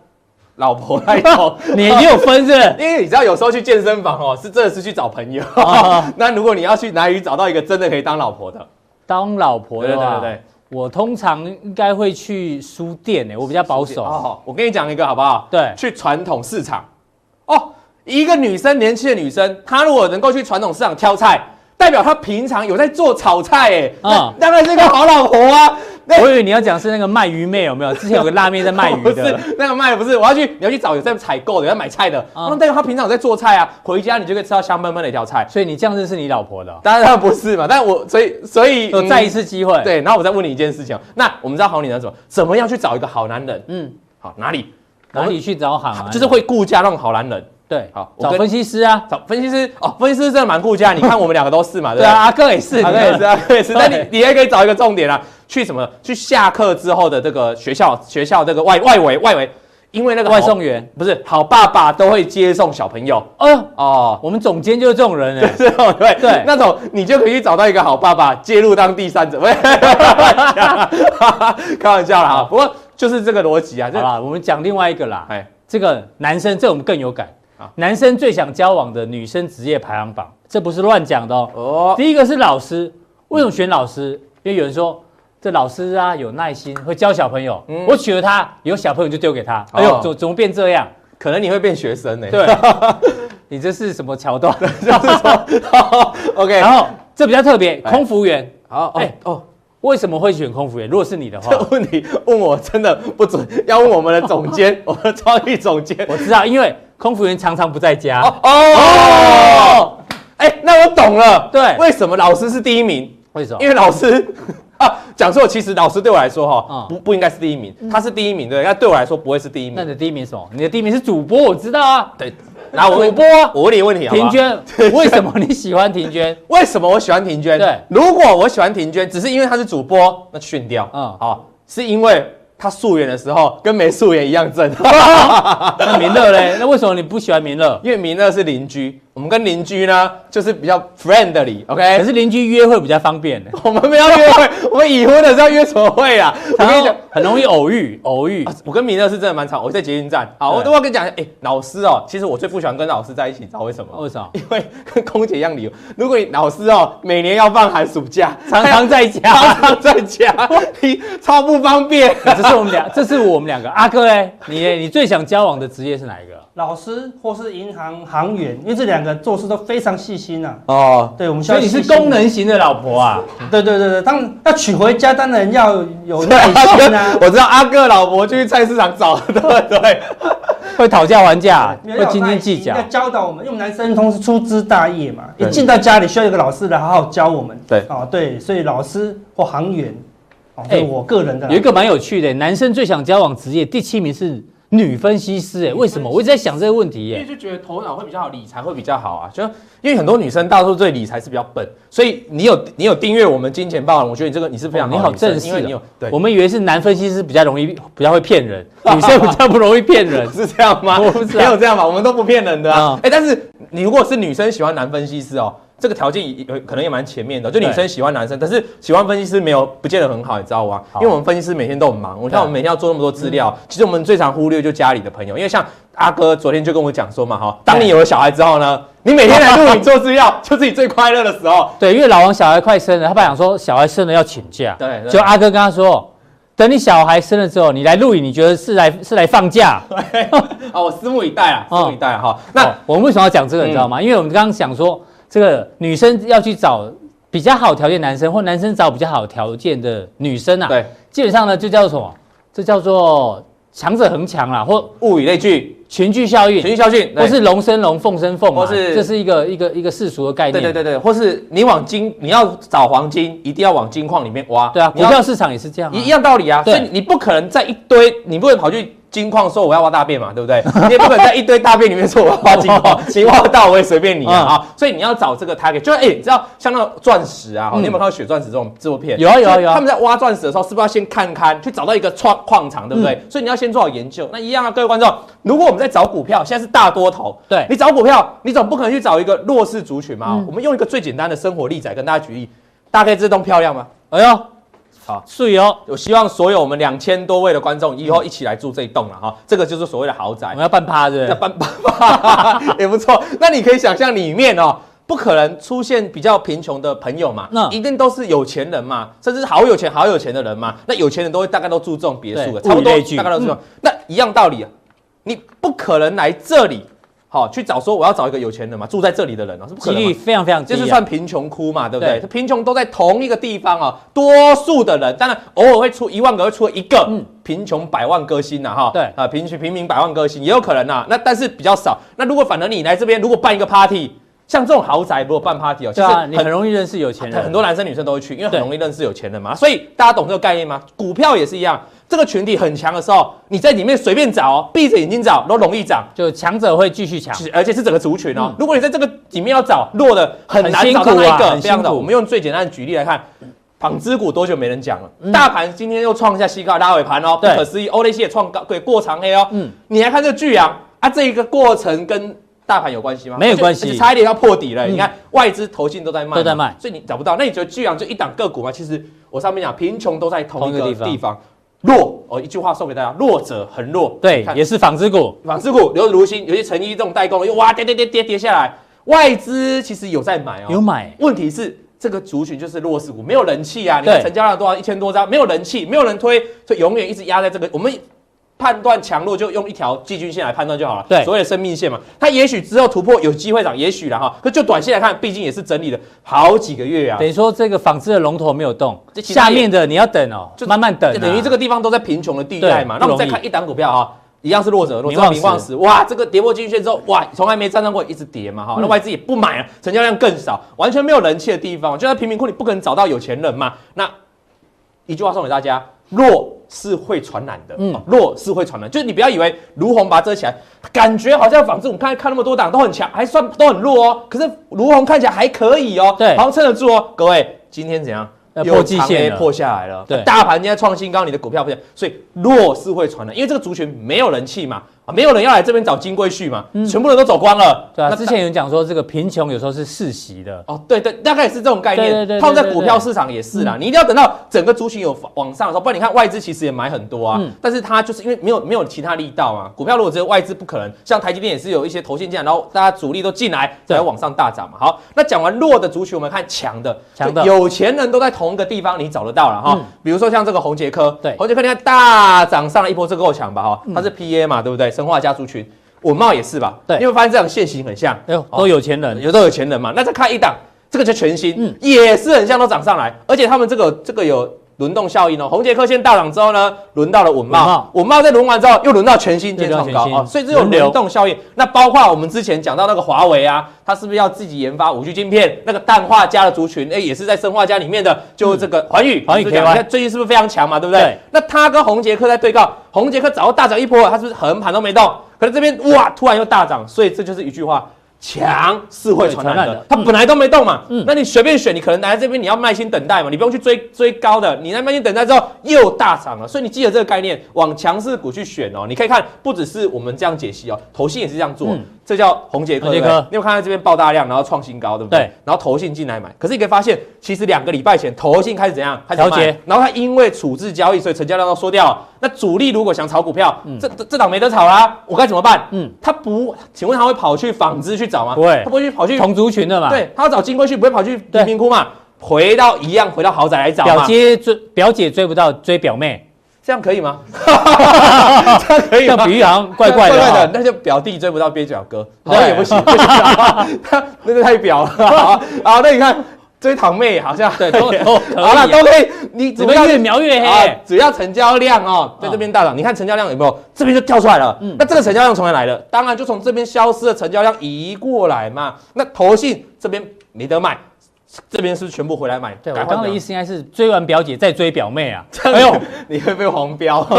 Speaker 3: 老婆那种，<laughs>
Speaker 2: 你你有分是？<laughs>
Speaker 3: 因为你知道有时候去健身房哦，是真的是去找朋友。<laughs> 那如果你要去哪里找到一个真的可以当老婆的？
Speaker 2: 当老婆的话，对对对，我通常应该会去书店诶，我比较保守。哦，
Speaker 3: 我跟你讲一个好不好？
Speaker 2: 对，
Speaker 3: 去传统市场。哦，一个女生，年轻的女生，她如果能够去传统市场挑菜，代表她平常有在做炒菜诶，那当然是个好老婆啊。
Speaker 2: 我以为你要讲是那个卖鱼妹有没有？之前有个辣妹在卖鱼的，<laughs>
Speaker 3: 不是那个卖的不是，我要去你要去找有在采购的，要买菜的。那代表他平常有在做菜啊，回家你就可以吃到香喷喷的一条菜。
Speaker 2: 所以你这样认识你老婆的？
Speaker 3: 当然不是嘛，但我所以所以
Speaker 2: 有再一次机会。
Speaker 3: 对，然后我再问你一件事情，那我们知道好女人怎么怎么样去找一个好男人？嗯，好哪里
Speaker 2: 哪里去找好？
Speaker 3: 就是会顾家那种好男人。
Speaker 2: 对，好找分析师啊，
Speaker 3: 找分析师哦，分析师真的蛮顾家。<laughs> 你看我们两个都是嘛，
Speaker 2: 对啊，阿哥也是，
Speaker 3: 阿哥也是，阿哥也是。那你你也可以找一个重点啊。去什么？去下课之后的这个学校，学校这个外外围外围，因为那个
Speaker 2: 外送员
Speaker 3: 不是好爸爸都会接送小朋友。
Speaker 2: 哦哦，我们总监就是这种人 <laughs> 哎，
Speaker 3: 对对对，那种你就可以找到一个好爸爸介入当第三者，<laughs> 开玩笑啦。不过就是这个逻辑啊。
Speaker 2: 好啦，我们讲另外一个啦。哎，这个男生，这我们更有感啊。男生最想交往的女生职业排行榜，这不是乱讲的哦。哦，第一个是老师，为什么选老师？因为有人说。这老师啊有耐心，会教小朋友。我娶了她，有小朋友就丢给她。哎呦，怎怎么变这样？
Speaker 3: 可能你会变学生呢。
Speaker 2: 对，<laughs> 你这是什么桥段？
Speaker 3: 就是说，<laughs> OK。
Speaker 2: 然后这比较特别，空服员。
Speaker 3: 好，哎哦。
Speaker 2: 为什么会选空服员？如果是你的话，
Speaker 3: 这问题问我真的不准，要问我们的总监，<laughs> 我们的创意总监。
Speaker 2: 我知道，因为空服员常常不在家。
Speaker 3: 哦哦，哎，那我懂了。
Speaker 2: 对，
Speaker 3: 为什么老师是第一名？
Speaker 2: 为什么？
Speaker 3: 因为老师 <laughs> 啊，讲错。其实老师对我来说哈，不不应该是第一名，他是第一名，对。那对我来说不会是第一名。
Speaker 2: 那你的第一名是什么？你的第一名是主播，我知道啊。
Speaker 3: 对。然后
Speaker 2: 主播，
Speaker 3: 我问你问题啊，
Speaker 2: 婷娟，<laughs> 为什么你喜欢婷娟？<laughs>
Speaker 3: 为什么我喜欢婷娟？
Speaker 2: 对，
Speaker 3: 如果我喜欢婷娟，只是因为她是主播，那训掉。嗯，好，是因为她素颜的时候跟没素颜一样正。<laughs>
Speaker 2: 那明乐嘞？那为什么你不喜欢明乐？
Speaker 3: 因为明乐是邻居。我们跟邻居呢，就是比较 friendly，OK？
Speaker 2: 可是邻居约会比较方便。<laughs>
Speaker 3: 我们没有约会，<laughs> 我们已婚的时候约什么会啊？我跟你讲，
Speaker 2: 很容易偶遇，偶遇。
Speaker 3: 我跟米勒是真的蛮吵，我在捷运站。好，我都要跟你讲，哎，老师哦，其实我最不喜欢跟老师在一起，知道为什么？
Speaker 2: 为什么？
Speaker 3: 因为跟 <laughs> 空姐一样理由。如果你老师哦，每年要放寒暑假，
Speaker 2: 常常在家，
Speaker 3: 常常在家，你超不方便。
Speaker 2: 这是我们俩，这是我们两个。阿哥嘞，你你最想交往的职业是哪一个？
Speaker 4: 老师或是银行行员，因为这两个做事都非常细心啊。
Speaker 3: 哦，
Speaker 4: 对，我们
Speaker 2: 所以你是功能型的老婆啊？
Speaker 4: 对对对对，当要娶回家，当然要有 <laughs> 耐心啊。
Speaker 3: 我知道阿哥老婆就去菜市场找，对对，<laughs>
Speaker 2: 会讨价还价，会斤斤计较，
Speaker 4: 要教导我们，因为我们男生都是粗枝大叶嘛，一进到家里需要一个老师来好好教我们。
Speaker 3: 对，
Speaker 4: 哦对，所以老师或行员，哦，是我个人的。
Speaker 2: 有一个蛮有趣的，男生最想交往职业第七名是。女分析师哎，为什么？我一直在想这个问题耶。
Speaker 3: 因为就觉得头脑会比较好，理财会比较好啊。就因为很多女生大多数对理财是比较笨，所以你有你有订阅我们金钱豹，我觉得你这个你是非常
Speaker 2: 你好正式，
Speaker 3: 因为你有。对，
Speaker 2: 我们以为是男分析师比较容易比较会骗人，女生比较不容易骗人，<laughs>
Speaker 3: 是这样吗？没有这样吧，我们都不骗人的啊。哎，但是你如果是女生喜欢男分析师哦。这个条件有可能也蛮前面的，就女生喜欢男生，但是喜欢分析师没有不见得很好，你知道吗？因为我们分析师每天都很忙，我看我们每天要做那么多资料，其实我们最常忽略就家里的朋友，因为像阿哥昨天就跟我讲说嘛，哈，当你有了小孩之后呢，你每天来录影做资料，<laughs> 就是你最快乐的时候。
Speaker 2: 对，因为老王小孩快生了，他爸想说小孩生了要请假，
Speaker 3: 对，
Speaker 2: 就阿哥跟他说，等你小孩生了之后，你来录影，你觉得是来是来放假？
Speaker 3: 啊，<laughs> 我拭目以待啊，拭目以待哈。那
Speaker 2: 我们为什么要讲这个，你知道吗？因为我们刚刚想说。这个女生要去找比较好条件男生，或男生找比较好条件的女生啊，
Speaker 3: 对，
Speaker 2: 基本上呢就叫做什么？这叫做强者恒强啦，或
Speaker 3: 物以类聚，
Speaker 2: 群聚效应，
Speaker 3: 群聚效应，
Speaker 2: 或是龙生龙，凤生凤，
Speaker 3: 或是
Speaker 2: 这是一个一个一个世俗的概念。
Speaker 3: 对对对对，或是你往金，你要找黄金，一定要往金矿里面挖。
Speaker 2: 对啊，股票市场也是这样，
Speaker 3: 一一样道理啊。所以你不可能在一堆，你不会跑去。金矿说我要挖大便嘛，对不对？你也不可能在一堆大便里面说我要挖金矿，你挖不到我也随便你啊啊！所以你要找这个 target，就是哎，你知道像那个钻石啊，你有没有看到血钻石这种制作片？
Speaker 2: 有啊有啊有啊！
Speaker 3: 他们在挖钻石的时候，是不是要先看看，去找到一个矿矿场，对不对？所以你要先做好研究。那一样啊，各位观众，如果我们在找股票，现在是大多头，
Speaker 2: 对，
Speaker 3: 你找股票，你总不可能去找一个弱势族群嘛？我们用一个最简单的生活例子来跟大家举例，大家可以自动漂亮吗？
Speaker 2: 哎呦！
Speaker 3: 好，
Speaker 2: 所以哦，
Speaker 3: 我希望所有我们两千多位的观众以后一起来住这一栋了哈，这个就是所谓的豪宅。
Speaker 2: 我们要办趴是？
Speaker 3: 要办趴 <laughs> 也不错。那你可以想象里面哦，不可能出现比较贫穷的朋友嘛，那一定都是有钱人嘛，甚至是好有钱好有钱的人嘛。那有钱人都会大概都住这种别墅的，差不多大概都是这种。那一样道理啊，你不可能来这里。好，去找说我要找一个有钱人嘛，住在这里的人啊，是不可能。几率
Speaker 2: 非常非常低，
Speaker 3: 就是算贫穷窟嘛，对不对？贫穷都在同一个地方啊，多数的人当然偶尔会出一万个，会出一个贫穷百万歌星呐，哈。对啊，贫穷平民百万歌星也有可能呐，那但是比较少。那如果反而你来这边，如果办一个 party，像这种豪宅如果办 party 哦，其实
Speaker 2: 你很容易认识有钱人，
Speaker 3: 很多男生女生都会去，因为很容易认识有钱人嘛。所以大家懂这个概念吗？股票也是一样。这个群体很强的时候，你在里面随便找哦，闭着眼睛找都容易涨，
Speaker 2: 就强者会继续强，
Speaker 3: 而且是整个族群哦。如果你在这个里面要找弱的，很难找到那一个。这样的，我们用最简单的举例来看，纺织股多久没人讲了？大盘今天又创下新高，拉尾盘哦，不可思议。OTC 也创高，对，过长黑哦。嗯，你来看这个巨阳啊，这一个过程跟大盘有关系吗？
Speaker 2: 没有关系，
Speaker 3: 差一点要破底了。你看外资投信都在卖，
Speaker 2: 都在卖，
Speaker 3: 所以你找不到。那你觉得巨阳就一档个股吗？其实我上面讲，贫穷都在同一个地方。弱哦，一句话送给大家：弱者很弱。
Speaker 2: 对，也是纺织股，
Speaker 3: 纺织股留着如新，有些成衣这种代工又哇跌跌跌跌跌下来。外资其实有在买哦，
Speaker 2: 有买。
Speaker 3: 问题是这个族群就是弱势股，没有人气啊！你看成交量多少？一千多张，没有人气，没有人推，所以永远一直压在这个。我们判断强弱就用一条季均线来判断就好了。
Speaker 2: 对
Speaker 3: 所谓的生命线嘛，它也许之后突破有机会涨，也许了哈。可就短线来看，毕竟也是整理了好几个月啊
Speaker 2: 等。于说这个纺织的龙头没有
Speaker 3: 动
Speaker 2: 下面的你要等哦，
Speaker 3: 就
Speaker 2: 慢慢等啊，
Speaker 3: 就等于这个地方都在贫穷的地带嘛。那我们再看一档股票啊，一样是弱者，弱
Speaker 2: 者
Speaker 3: 名望死，哇，这个跌破季均线之后，哇，从来没站上过，一直跌嘛哈。那外资也不买啊，成交量更少，完全没有人气的地方，就在贫民窟，你不可能找到有钱人嘛。那一句话送给大家：弱是会传染的，弱是会传染，就是你不要以为卢红把它遮起来，感觉好像纺织，我们看看那么多档都很强，还算都很弱哦。可是卢红看起来还可以哦，
Speaker 2: 对
Speaker 3: 好像撑得住哦。各位，今天怎样？
Speaker 2: 要破季线
Speaker 3: 破下来了，
Speaker 2: 对
Speaker 3: 大盘今天创新高，你的股票不行，所以弱是会传染，因为这个族群没有人气嘛，啊，没有人要来这边找金龟婿嘛，全部人都走光了，
Speaker 2: 嗯对啊，
Speaker 3: 那
Speaker 2: 之前有人讲说这个贫穷有时候是世袭的，
Speaker 3: 哦，对对，大概也是这种概念。套在股票市场也是啦，你一定要等到整个族群有往上的时候，不然你看外资其实也买很多啊，
Speaker 2: 嗯
Speaker 3: 但是它就是因为没有没有其他力道啊。股票如果只有外资，不可能。像台积电也是有一些投信进来，然后大家主力都进来，才会往上大涨嘛。好，那讲完弱的族群，我们看强的，
Speaker 2: 强的
Speaker 3: 有钱人都在同一个地方，你找得到了哈。
Speaker 2: 嗯
Speaker 3: 比如说像这个宏杰科，
Speaker 2: 对
Speaker 3: 宏杰科你看大涨上了一波，这够强吧哈？它是 PA 嘛，对不对？生化家族群，文茂也是吧？
Speaker 2: 对。
Speaker 3: 你会发现这样线型很像，
Speaker 2: 哎呦，
Speaker 3: 哦。
Speaker 2: 都有钱人，
Speaker 3: 有都有钱人嘛，那再看一档，这个就全新，
Speaker 2: 嗯。
Speaker 3: 也是很像都涨上来，而且他们这个这个有轮动效应哦。宏捷科先大涨之后呢，轮到了稳懋，稳懋再轮完之后又轮到全新，
Speaker 2: 对
Speaker 3: 见创高啊，所以
Speaker 2: 这种
Speaker 3: 轮动效应。那包括我们之前讲到那个华为啊，它是不是要自己研发五 G 晶片？那个氮化镓的族群，哎，也是在生化家里面的，就这个环宇，
Speaker 2: 环宇
Speaker 3: 是不是
Speaker 2: KY
Speaker 3: 讲你看最近是不是非常强嘛？对不对？
Speaker 2: 对
Speaker 3: 那它跟宏捷科在对杠，宏捷科早就大涨一波了，它是不是横盘都没动？可是这边哇，突然又大涨，所以这就是一句话。强是会传染的。它本来都没动嘛，
Speaker 2: 嗯。
Speaker 3: 那你随便选，你可能来这边你要耐心等待嘛，你不用去追追高的，你在耐心等待之后又大涨了，所以你记得这个概念，往强势股去选哦。你可以看，不只是我们这样解析哦，投信也是这样做，
Speaker 2: 嗯
Speaker 3: 这叫红杰科，
Speaker 2: 宏捷科
Speaker 3: 你有看到这边爆大量，然后创新高，对不对？
Speaker 2: 对
Speaker 3: 然后投信进来买，可是你可以发现，其实两个礼拜前投信开始怎样？开始卖
Speaker 2: 调节
Speaker 3: 然后它因为处置交易，所以成交量都缩掉了。那主力如果想炒股票，
Speaker 2: 嗯
Speaker 3: 这这这档没得炒啦，我该怎么办？
Speaker 2: 嗯
Speaker 3: 嗯，他不，请问他会跑去纺织去找吗？
Speaker 2: 不会
Speaker 3: 他不会去跑去
Speaker 2: 同族群的嘛，，
Speaker 3: 对，他要找金龟婿，不会跑去
Speaker 2: 对
Speaker 3: 贫民窟嘛？回到一样，回到豪宅来找
Speaker 2: 表？姐追表姐追不到追表妹，
Speaker 3: 这样可以吗？<laughs> 这样可以
Speaker 2: 吗？比喻好像怪怪的
Speaker 3: 怪怪
Speaker 2: 哦
Speaker 3: 的，那就表弟追不到边角哥，好像也不行，不行他那就太表了。好，好，那你看追堂妹好像
Speaker 2: 对都都
Speaker 3: 好了，都可以。你
Speaker 2: 只要越描越
Speaker 3: 啊
Speaker 2: 黑，，
Speaker 3: 只要成交量哦，在这边大涨，你看成交量有没有？这边就跳出来了。那这个成交量从哪来的？当然就从这边消失的成交量移过来嘛。那投信这边没得卖，这边是全部回来买？
Speaker 2: 对我刚刚的意思应该是追完表姐再追表妹啊，<laughs>
Speaker 3: 哎呦，你会被黄标，<laughs> 不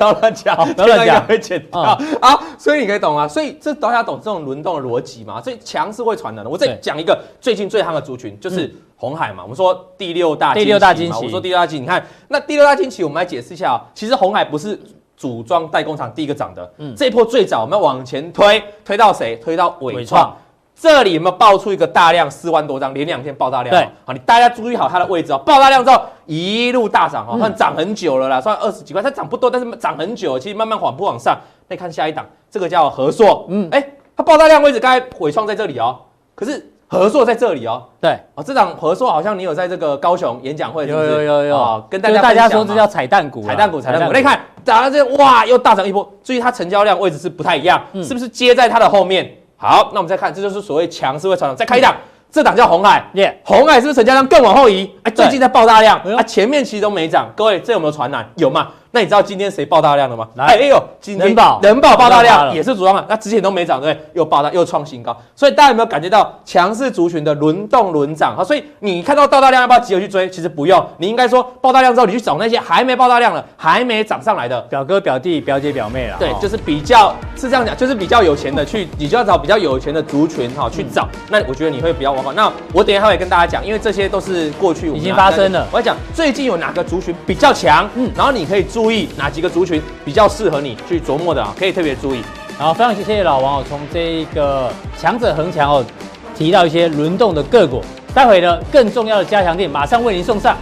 Speaker 3: 要乱讲，
Speaker 2: 不要
Speaker 3: 乱讲会剪掉
Speaker 2: 嗯
Speaker 3: 啊。所以你可以懂啊，所以这大家懂这种轮动的逻辑嘛。所以强是会传染的。我再
Speaker 2: 对
Speaker 3: 讲一个最近最夯的族群，就是红海嘛。我们说第六大
Speaker 2: 第六大惊喜
Speaker 3: 嘛，我说第六大惊喜，你看那第六大惊喜，我们来解释一下啊。其实红海不是组装代工厂第一个涨的，
Speaker 2: 嗯
Speaker 3: 这一波最早我们要往前推，推到谁？推到
Speaker 2: 伟创。
Speaker 3: 这里有没有爆出一个大量四万多张，连两天爆大量？
Speaker 2: 对，
Speaker 3: 好，你大家注意好它的位置哦。爆大量之后一路大涨哦，
Speaker 2: 嗯
Speaker 3: 它涨很久了啦，算二十几块，它涨不多，但是涨很久，其实慢慢缓步往上。那看下一档，这个叫和硕，
Speaker 2: 嗯
Speaker 3: 嗯，哎，它爆大量位置刚才伟创在这里哦，可是和硕在这里哦。
Speaker 2: 对，
Speaker 3: 哦，这档和硕好像你有在这个高雄演讲会是不是，
Speaker 2: 有有有有
Speaker 3: 哦，跟大家
Speaker 2: 大家说这叫彩蛋股啊，
Speaker 3: 彩蛋股，彩蛋股。那你看涨到这哇，又大涨一波，注意它成交量位置是不太一样，
Speaker 2: 嗯
Speaker 3: 是不是接在它的后面？好，那我们再看，这就是所谓强势会传染。再看一档，这档叫红海，
Speaker 2: 耶，
Speaker 3: 红海是不是成交量更往后移？哎，最近在爆大量啊，前面其实都没涨。各位，这有没有传染？有吗？那你知道今天谁爆大量了吗？
Speaker 2: 来
Speaker 3: 哎呦，今天
Speaker 2: 人保
Speaker 3: 人保爆大量也是主张嘛，那之前都没涨，对？又爆大又创新高，所以大家有没有感觉到强势族群的轮动轮涨？好，所以你看到爆大量要不要急着去追？其实不用，你应该说爆大量之后，你去找那些还没爆大量的、还没涨上来的。
Speaker 2: 表哥表弟表姐表妹啦，
Speaker 3: 对
Speaker 2: 哦，
Speaker 3: 就是比较是这样讲，就是比较有钱的去，你就要找比较有钱的族群哈、去找。那我觉得你会比较往好。那我等一下会跟大家讲，因为这些都是过去
Speaker 2: 已经发生了
Speaker 3: 我要讲最近有哪个族群比较强，
Speaker 2: 嗯
Speaker 3: 嗯，然后你可以注注意哪几个族群比较适合你去琢磨的啊，可以特别注意。
Speaker 2: 然后，非常谢谢老王哦，从这一个强者恒强哦，提到一些轮动的个股，待会呢更重要的加强点马上为您送上。